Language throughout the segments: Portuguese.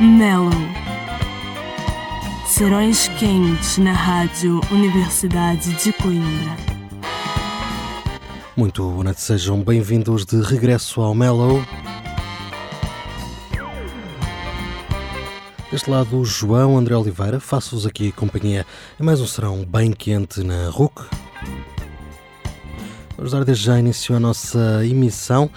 Mellow, Serões quentes na Rádio Universidade de Coimbra. Muito boa noite, sejam bem-vindos de regresso ao Mellow. Deste lado, João André Oliveira, faço-vos aqui companhia em mais um serão bem quente na RUC. Vamos dar desde já início à nossa emissão.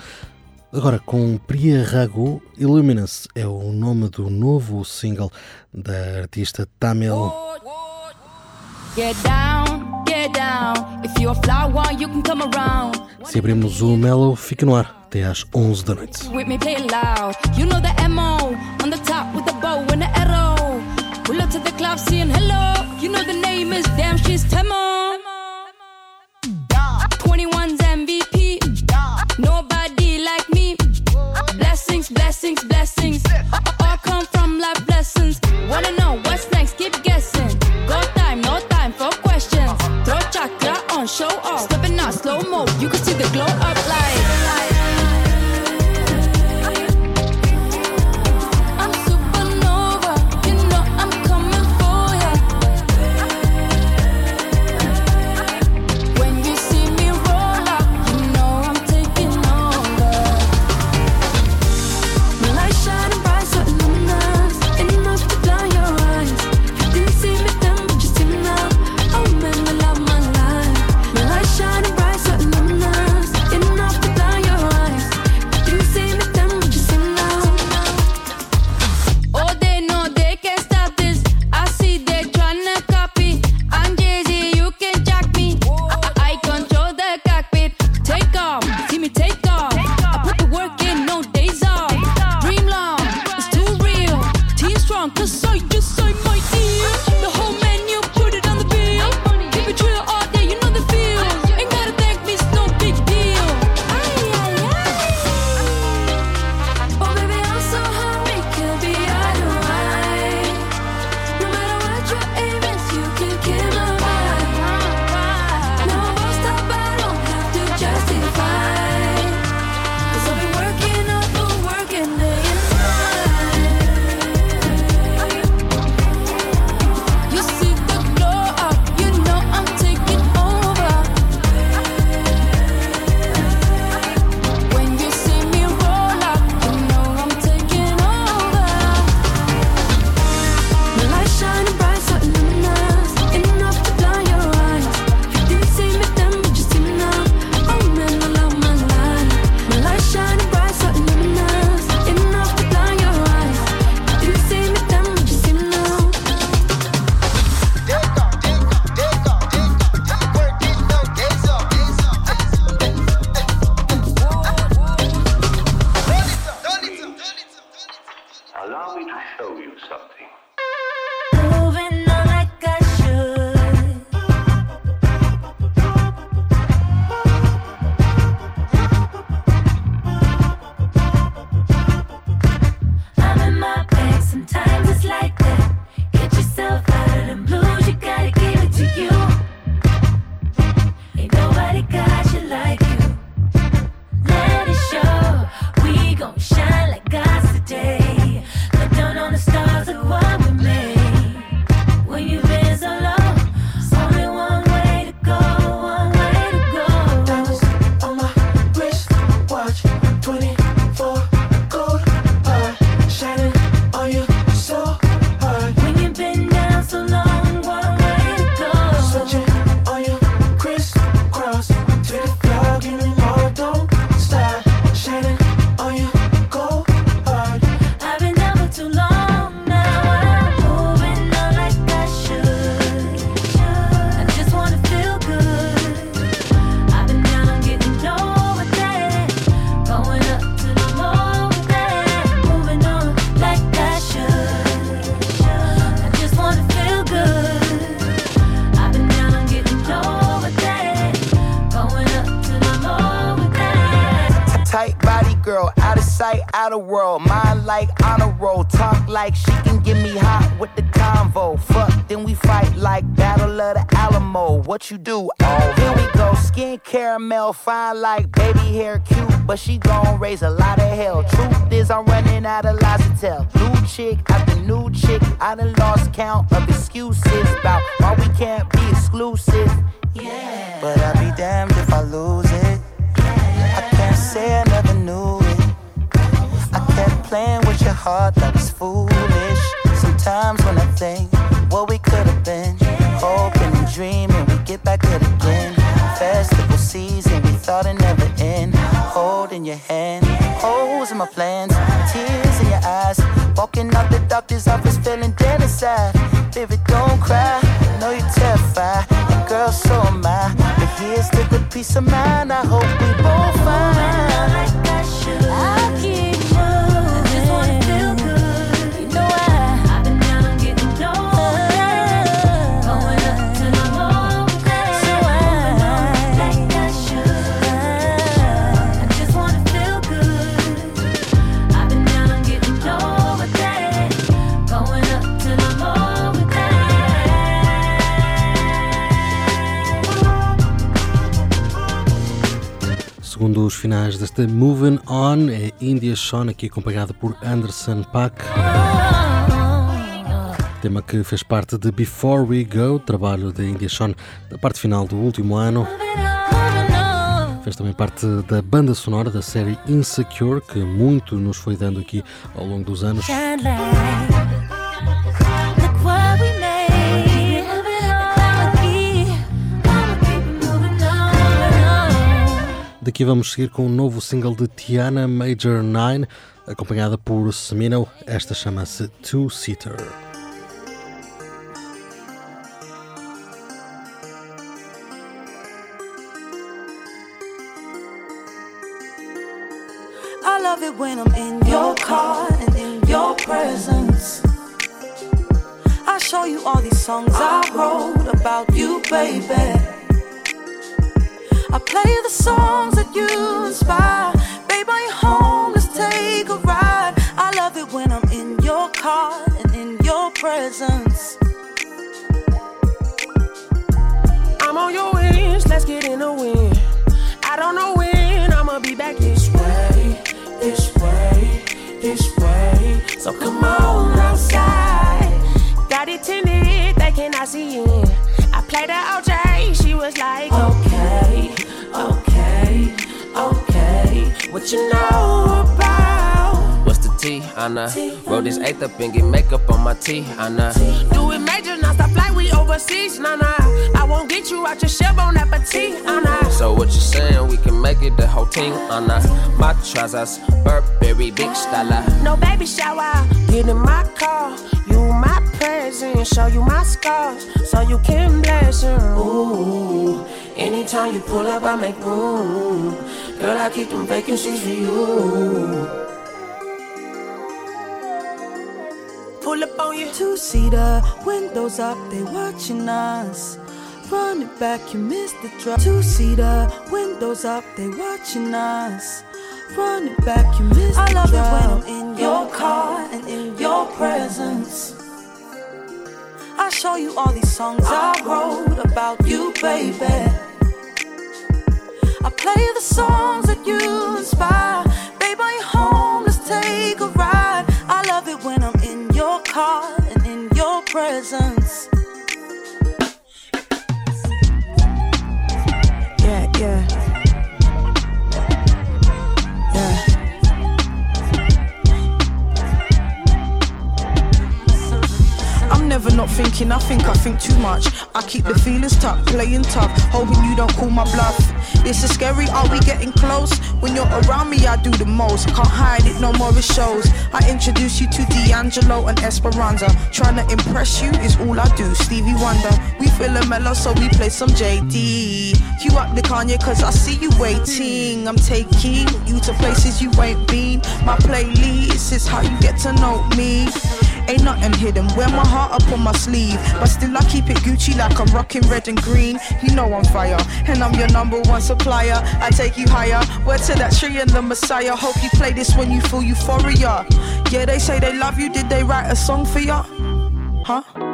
Agora com Priya Rago, Illuminance é o nome do novo single da artista Tamil. Se abrimos o Mellow, fica no ar até às 11 da noite. Pull up to the club saying hello. You know the name is damn, she's Temo. blessings, blessings. All come from life lessons. Wanna know what's next? Keep guessing. Got time, no time for questions. Throw chakra on, show off. Stepping out slow mo, you can see the glow up light. Heart, that was foolish. Sometimes when I think what we could have been, hoping and dreaming we get back at it again. Festival season, we thought it never end. Holding your hand, holes in my plans, tears in your eyes. Walking out the doctor's office, feeling dead inside. Baby, don't cry, I know you're terrified. And girl, so am I. But here's the good peace of mind. I hope we both find. like I should. Finais desta Moving On, é India Sean, aqui acompanhada por Anderson Paak. Tema que fez parte de Before We Go, trabalho de India Sean da parte final do último ano. Fez também parte da banda sonora da série Insecure, que muito nos foi dando aqui ao longo dos anos. Daqui vamos seguir com um novo single de Tiana Major 9, acompanhada por Semino. Esta chama-se Two Seater. I love it when I'm in your car and in your presence. I show you all these songs I wrote about you, baby. I play the songs that you inspire. Babe, are you home? Let's take a ride. I love it when I'm in your car and in your presence. I'm on your wings, let's get in the wind. I don't know when I'ma be back this way, this way, this way. So come on outside. Got it tinted, they cannot see in. I played the OJ, she was like, What you know about? What's the T, Anna? Roll this eighth up and get makeup on my T, Anna. Do it major, overseas, nah nah. I won't get you out your shell on appetit, ah, Anna. So what you saying? We can make it the whole team, ah, Anna. My trousers, Burberry, big style. No baby shower, get in my car. You my present, show you my scars, so you can bless them. Ooh, anytime you pull up, I make room. Girl, I keep them vacancies for you. Pull up on you. Two seater, windows up, they watching us. Run it back, you missed the drop. Two seater, windows up, they watching us. Run it back, you missed I love it when I'm in your car and in your presence. I show you all these songs I wrote about you, baby. I play the songs that you inspire. Baby, are you home? Presence. Thinking, I think I think too much. I keep the feelings tucked, playing tough, hoping you don't call my bluff. This is scary, are we getting close? When you're around me, I do the most. Can't hide it, no more it shows. I introduce you to D'Angelo and Esperanza. Trying to impress you is all I do. Stevie Wonder, we feel a mellow, so we play some JD. You up the Kanye, cause I see you waiting. I'm taking you to places you ain't been. My playlist is how you get to know me. Ain't nothing hidden. Wear my heart up on my sleeve, but still I keep it Gucci like I'm rocking red and green. You know I'm fire, and I'm your number one supplier. I take you higher. Word to that tree and the Messiah. Hope you play this when you feel euphoria. Yeah, they say they love you. Did they write a song for ya? Huh?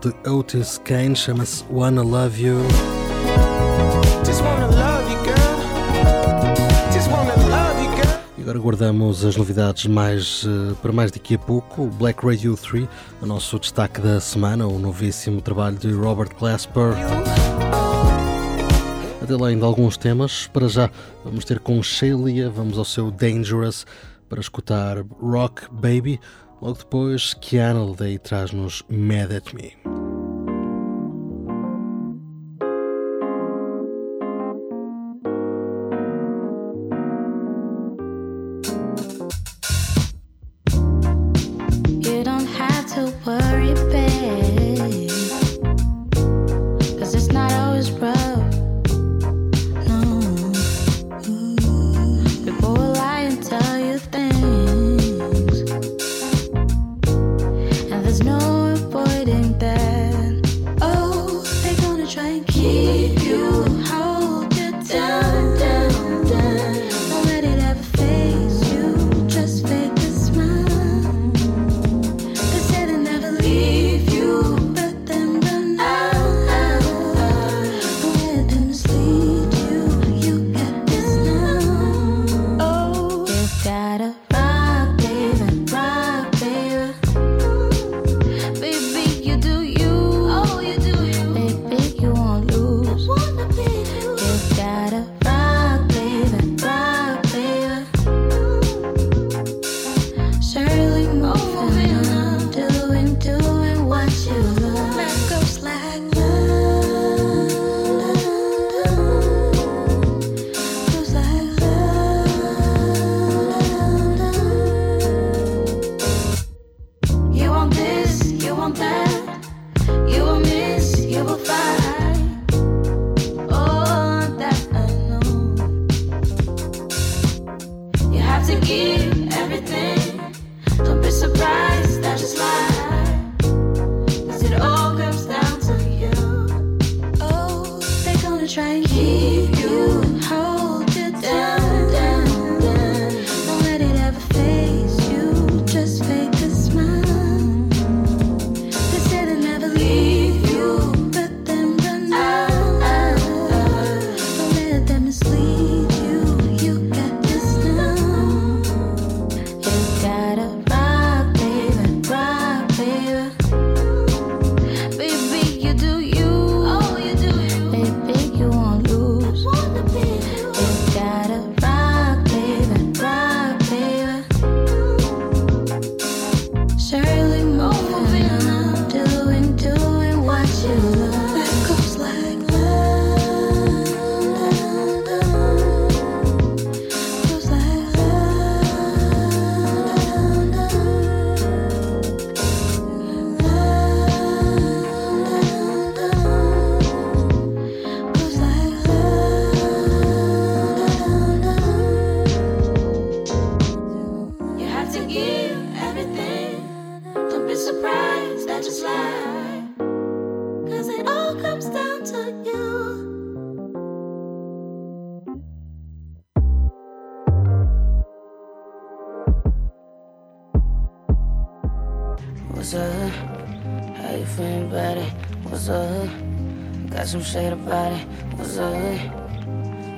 De Otis Kane chama-se Wanna Love You. E agora guardamos as novidades mais eh, para mais daqui a pouco. Black Radio 3, o nosso destaque da semana, o novíssimo trabalho de Robert Glasper. Até lá ainda alguns temas. Para já vamos ter com Shalia, vamos ao seu Dangerous para escutar Rock Baby. Logo depois, Kiana Day traz-nos Mad at Me. to give. body was ugly.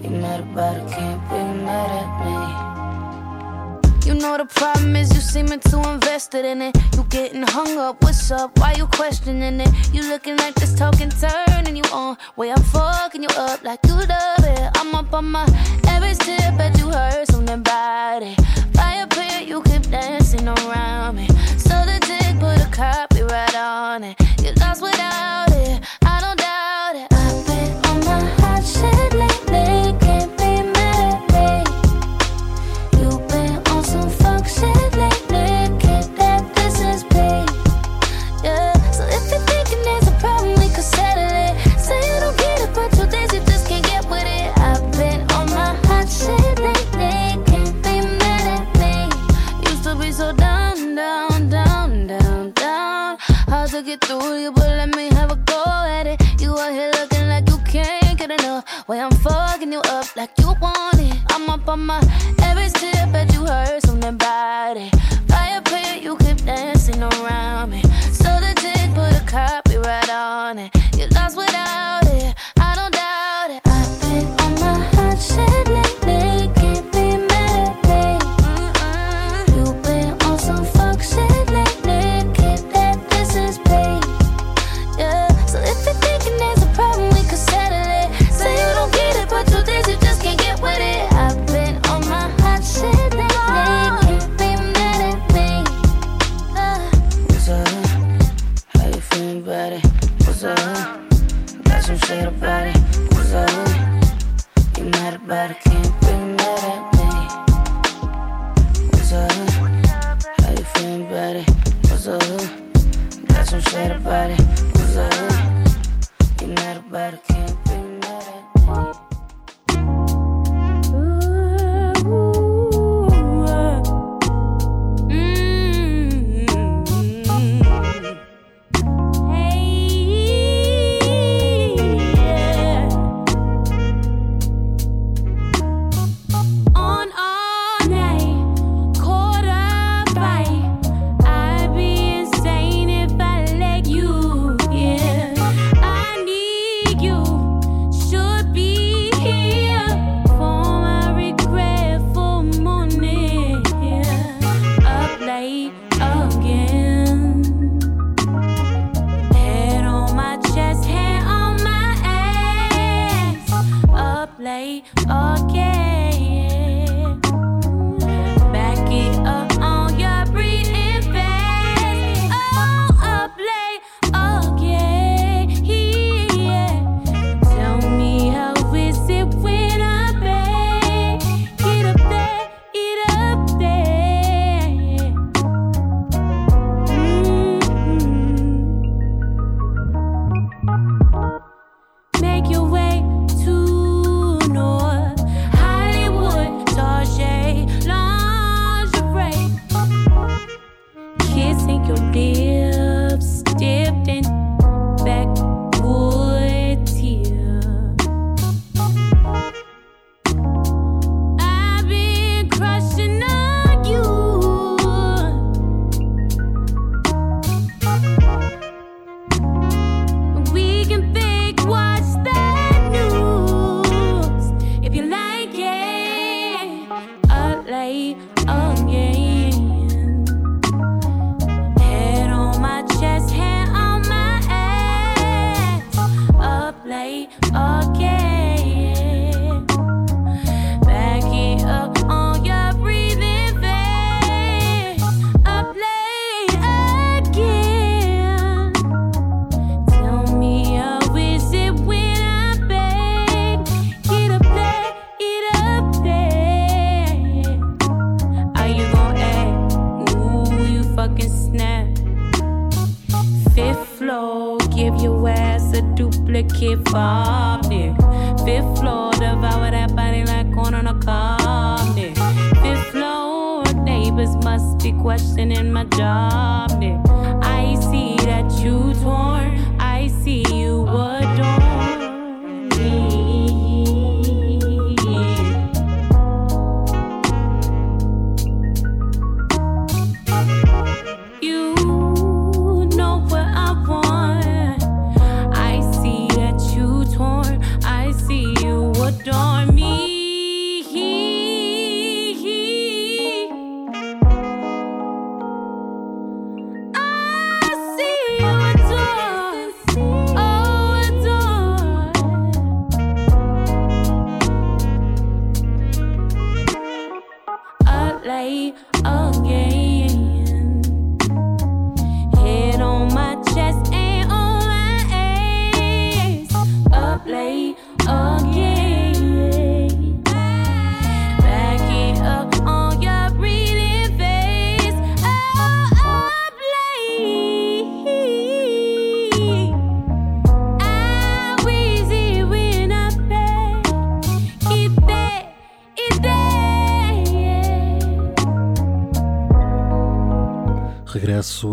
You mad about it, can't be mad at me. You know the problem is you seeming too invested in it. You getting hung up, what's up? Why you questioning it? You looking like this talking turnin' you on. Way I'm fucking you up like you love it. I'm up on my every tip, bet you heard something about it. By a pair, you keep dancing around me. So the dick put a copyright on it. You lost without do you, but let me have a go at it. You out here looking like you can't get enough. Way I'm fucking you up like you want it. I'm up on my every step that you heard something about it. Fire pit, you keep dancing around me. So the jig put a copyright on it. You lost without. But.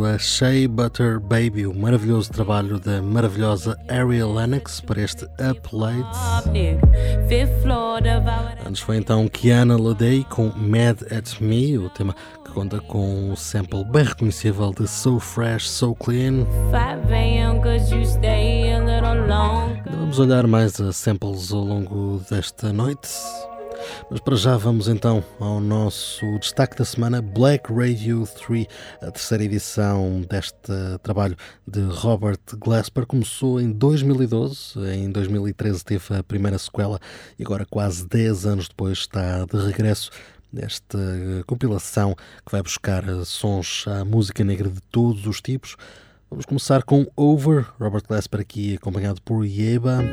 Regresso a Shea Butter Baby, o maravilhoso trabalho da maravilhosa Ariel Lennox para este Up Late. Antes foi então Kiana Ladey com Mad at Me, o tema que conta com um sample bem reconhecível de So Fresh, So Clean. Vamos olhar mais a samples ao longo desta noite. Mas para já vamos então ao nosso destaque da semana, Black Radio 3, a terceira edição deste trabalho de Robert Glasper. Começou em 2012, em 2013 teve a primeira sequela e agora, quase 10 anos depois, está de regresso nesta compilação que vai buscar sons à música negra de todos os tipos. Vamos começar com Over, Robert Glasper aqui acompanhado por Yeba.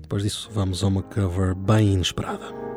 Depois disso, vamos a uma cover bem inesperada.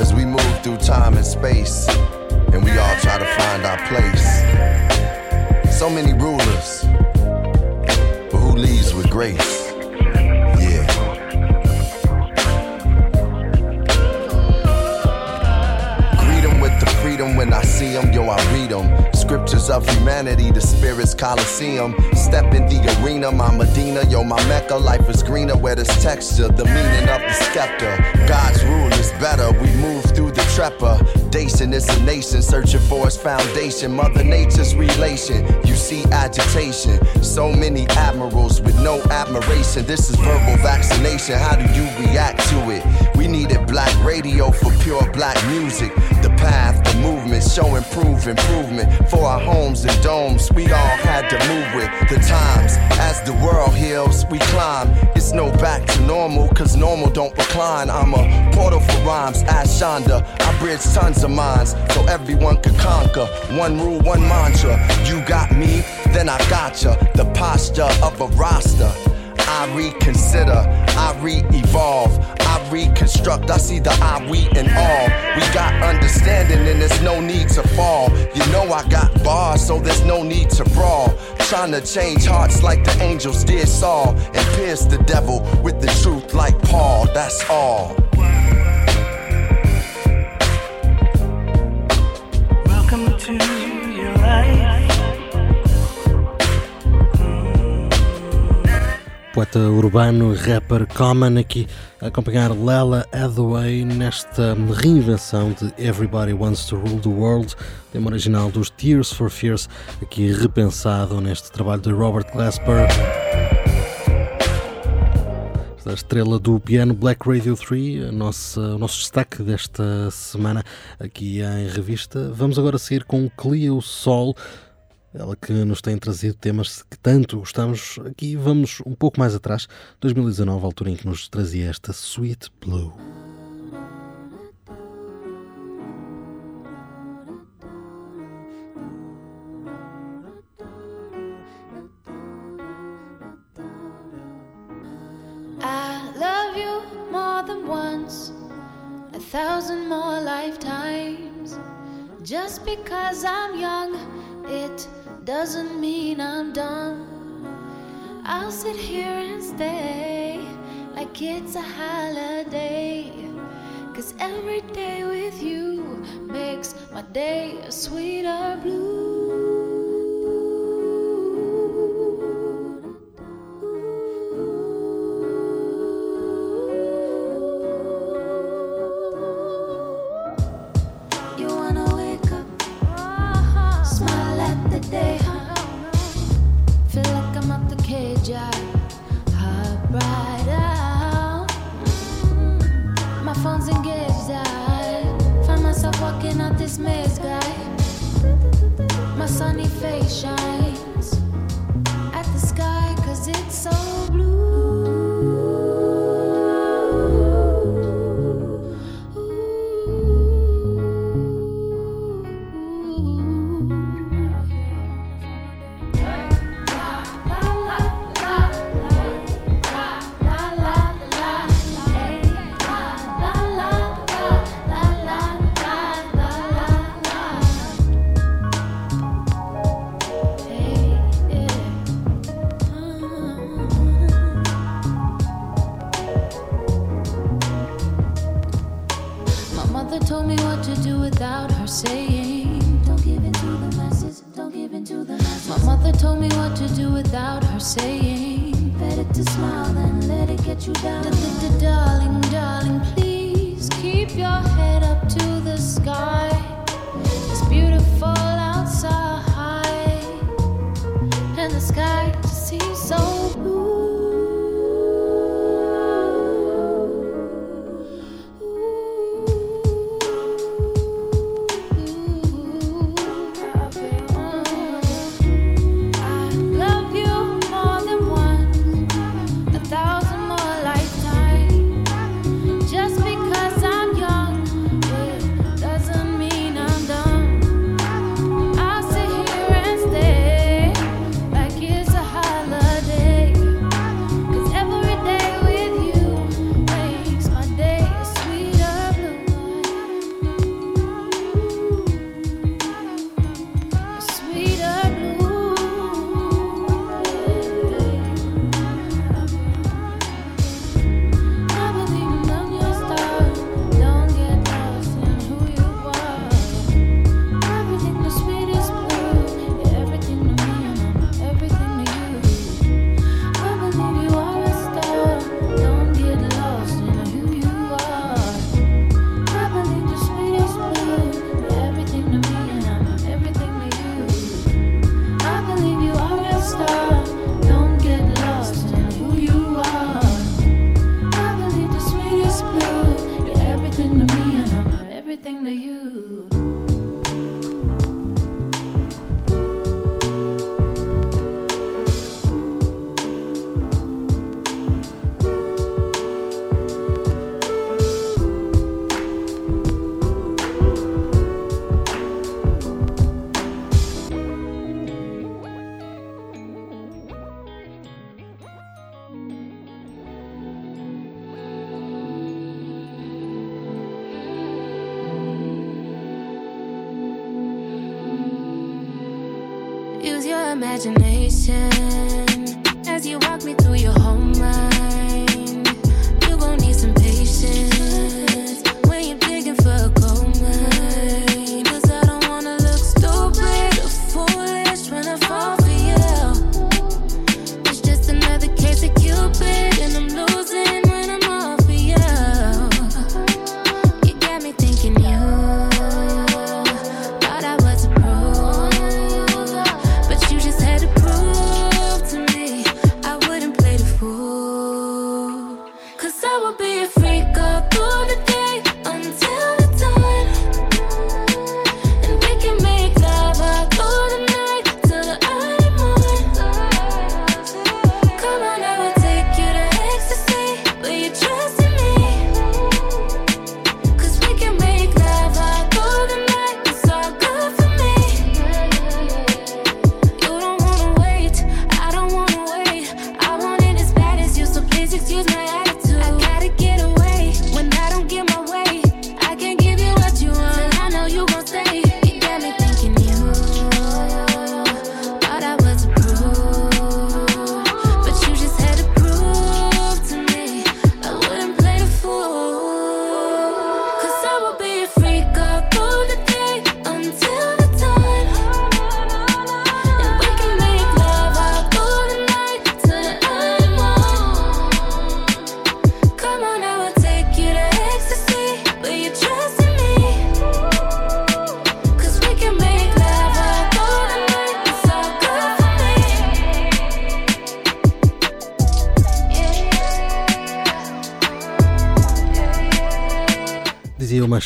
Cause we move through time and space, and we all try to find our place. So many rulers, but who leads with grace? Yeah. With the freedom when I see 'em, yo, I read 'em. Scriptures of humanity, the spirit's coliseum. Step in the arena, my Medina, yo, my Mecca. Life is greener where there's texture, the meaning of the scepter. God's rule is better, we move through the trepidation. It's a nation searching for its foundation. Mother Nature's relation, you see agitation. So many admirals with no admiration. This is verbal vaccination. How do you react to it? Needed black radio for pure black music. The path, the movement, show improve improvement for our homes and domes. We all had to move with the times. As the world heals, we climb. It's no back to normal, cause normal don't recline. I'm a portal for rhymes, ask Shonda. I bridge tons of minds so everyone could conquer. One rule, one mantra. You got me, then I gotcha. The posture of a roster. I reconsider, I re-evolve, I reconstruct. I see the I, we, and all. We got understanding, and there's no need to fall. You know I got bars, so there's no need to brawl. Trying to change hearts like the angels did Saul, and pierce the devil with the truth like Paul. That's all. Welcome to your life. Poeta urbano, rapper Common, aqui a acompanhar Lela Hathaway nesta reinvenção de Everybody Wants to Rule the World, tema original dos Tears for Fears, aqui repensado neste trabalho de Robert Glasper. A estrela do piano Black Radio 3, a nossa, o nosso destaque desta semana aqui em revista. Vamos agora seguir com Cleo Sol, ela que nos tem trazido temas que tanto gostamos. Aqui vamos um pouco mais atrás, 2019, a altura em que nos trazia esta Sweet Blue. Thousand more lifetimes. Just because I'm young, it doesn't mean I'm done. I'll sit here and stay like it's a holiday. Cause every day with you makes my day a sweeter blue.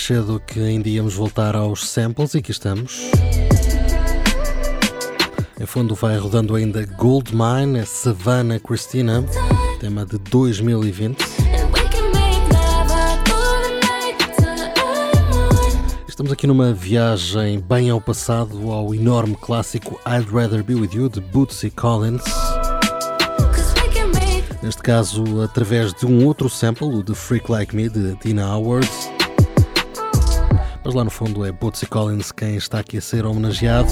cedo que ainda íamos voltar aos samples e aqui estamos. Em fundo vai rodando ainda Goldmine, Savannah Christina, tema de 2020. Estamos aqui numa viagem bem ao passado, ao enorme clássico I'd Rather Be With You de Bootsy Collins. Neste caso, através de um outro sample, o de Freak Like Me de Tina Howard mas lá no fundo é Bootsy Collins quem está aqui a ser homenageado.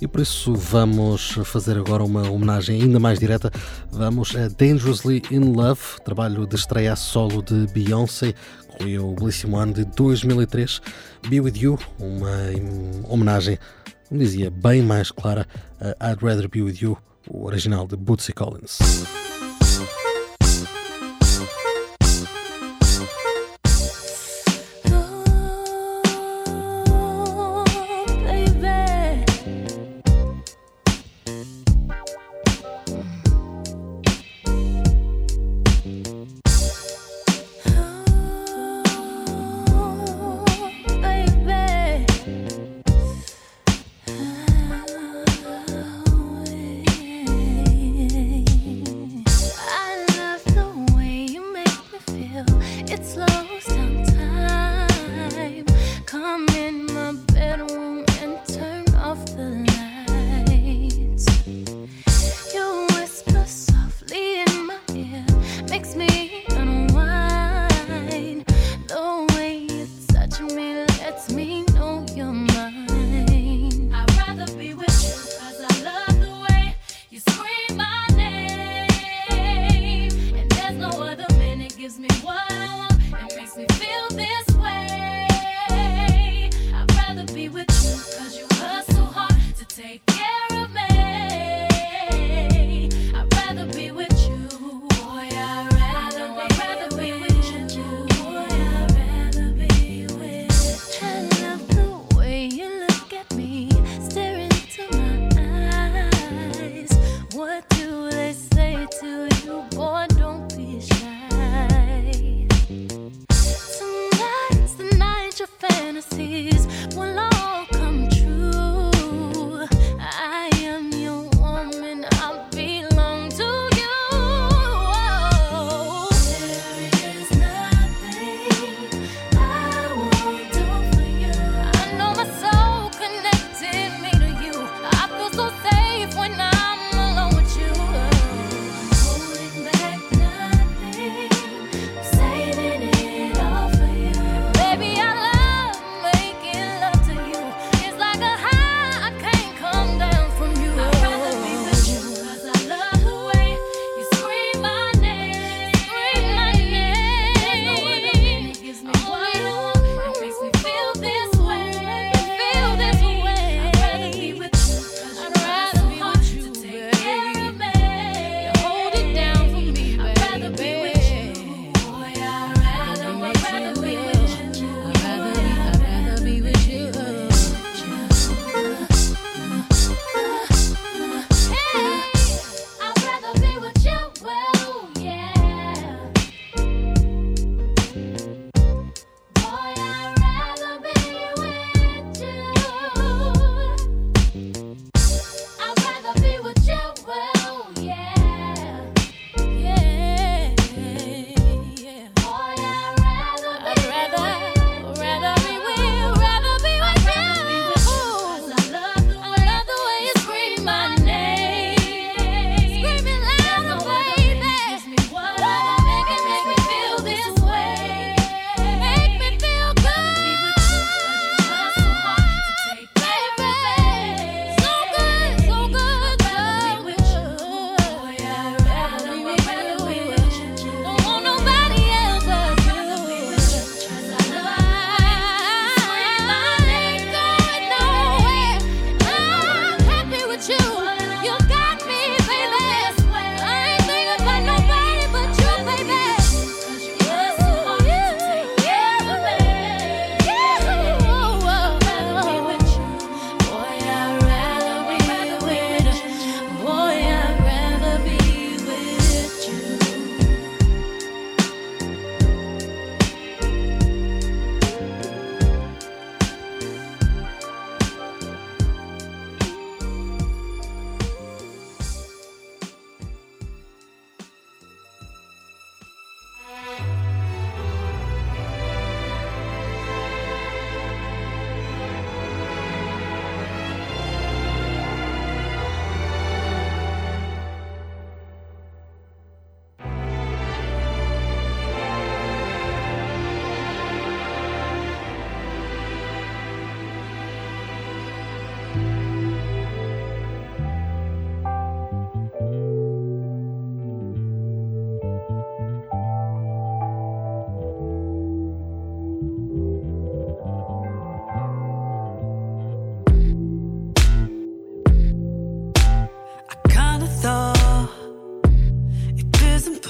E por isso vamos fazer agora uma homenagem ainda mais direta. Vamos a Dangerously in Love, trabalho de estreia solo de Beyoncé, concluiu o belíssimo ano de 2003. Be With You, uma homenagem, como dizia, bem mais clara a I'd Rather Be With You, o original de Bootsy Collins.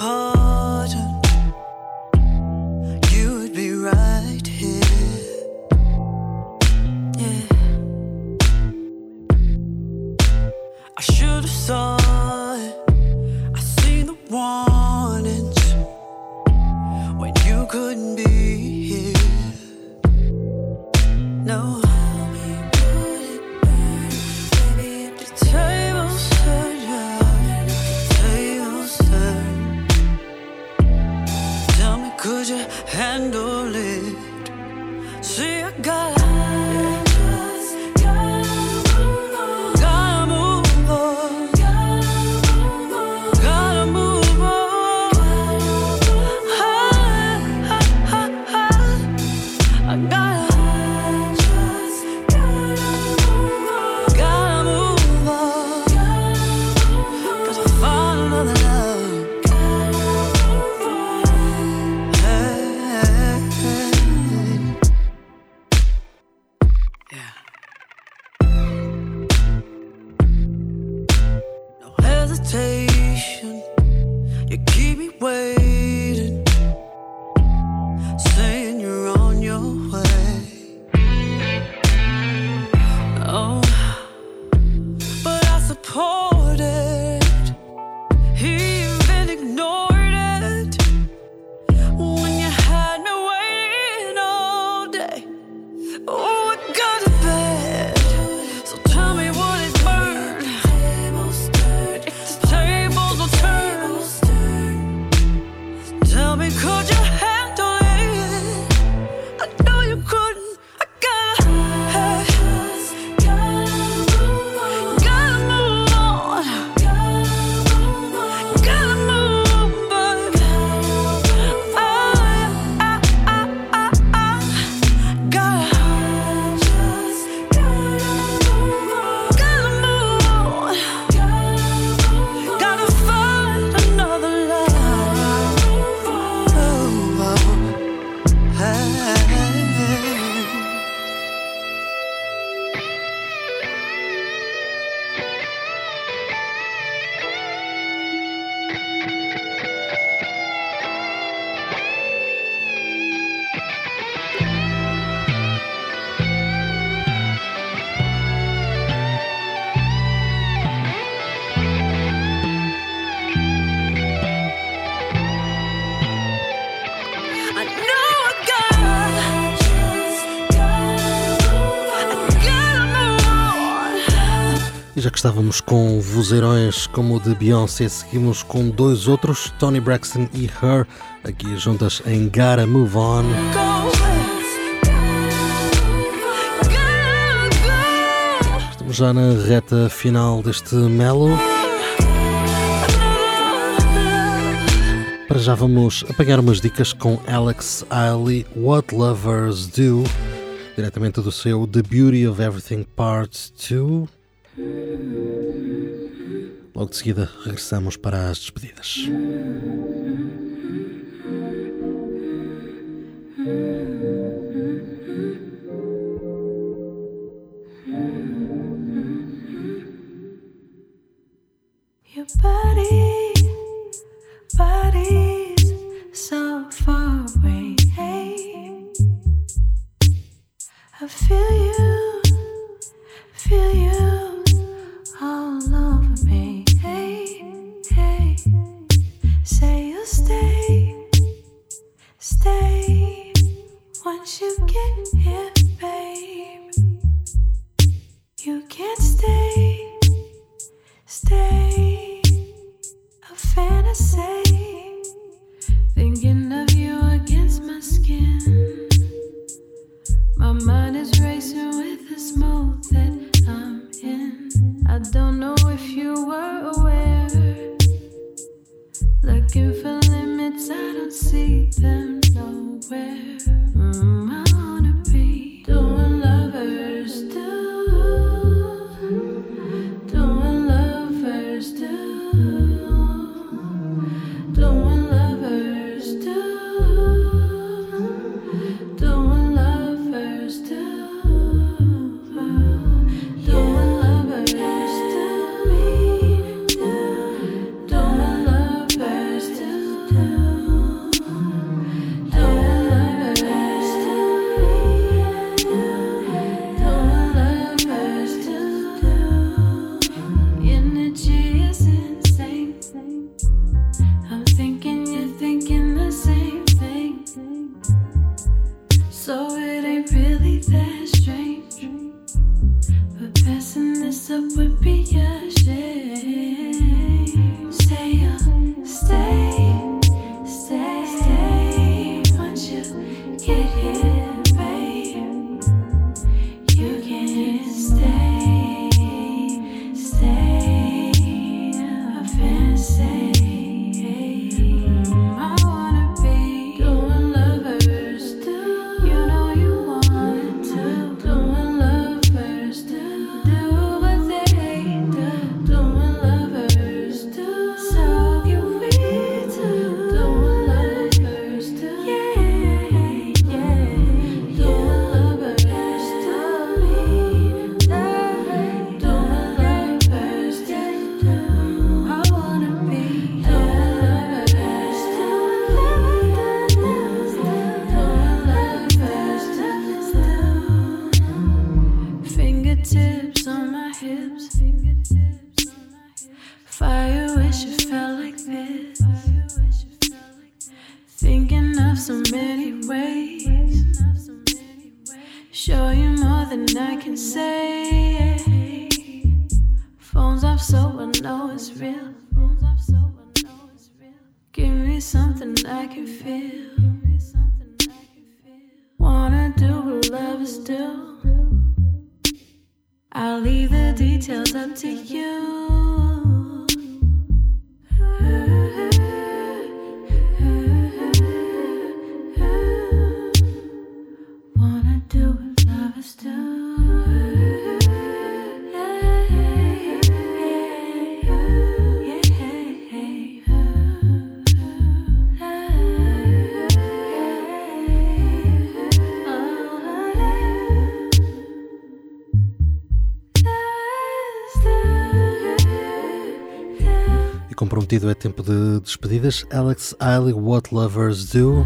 Oh. Estávamos com vozeirões como o de Beyoncé, seguimos com dois outros, Tony Braxton e Her, aqui juntas em Gotta Move On. Estamos já na reta final deste Melo. Para já vamos apanhar umas dicas com Alex Ailey, What Lovers Do, diretamente do seu The Beauty of Everything Part 2. Logo de seguida regressamos para as despedidas. Comprometido é tempo de despedidas. Alex Eiley, What Lovers Do.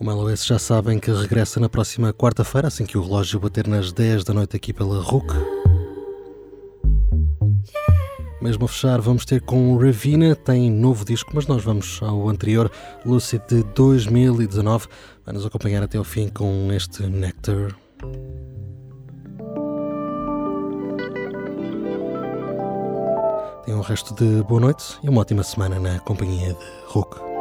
O Melo S já sabem que regressa na próxima quarta-feira, assim que o relógio bater nas 10 da noite aqui pela RUC. Mesmo a fechar, vamos ter com Ravina, tem novo disco, mas nós vamos ao anterior, Lucid de 2019. Vai nos acompanhar até ao fim com este Nectar. Tenham um resto de boa noite e uma ótima semana na companhia de RUC.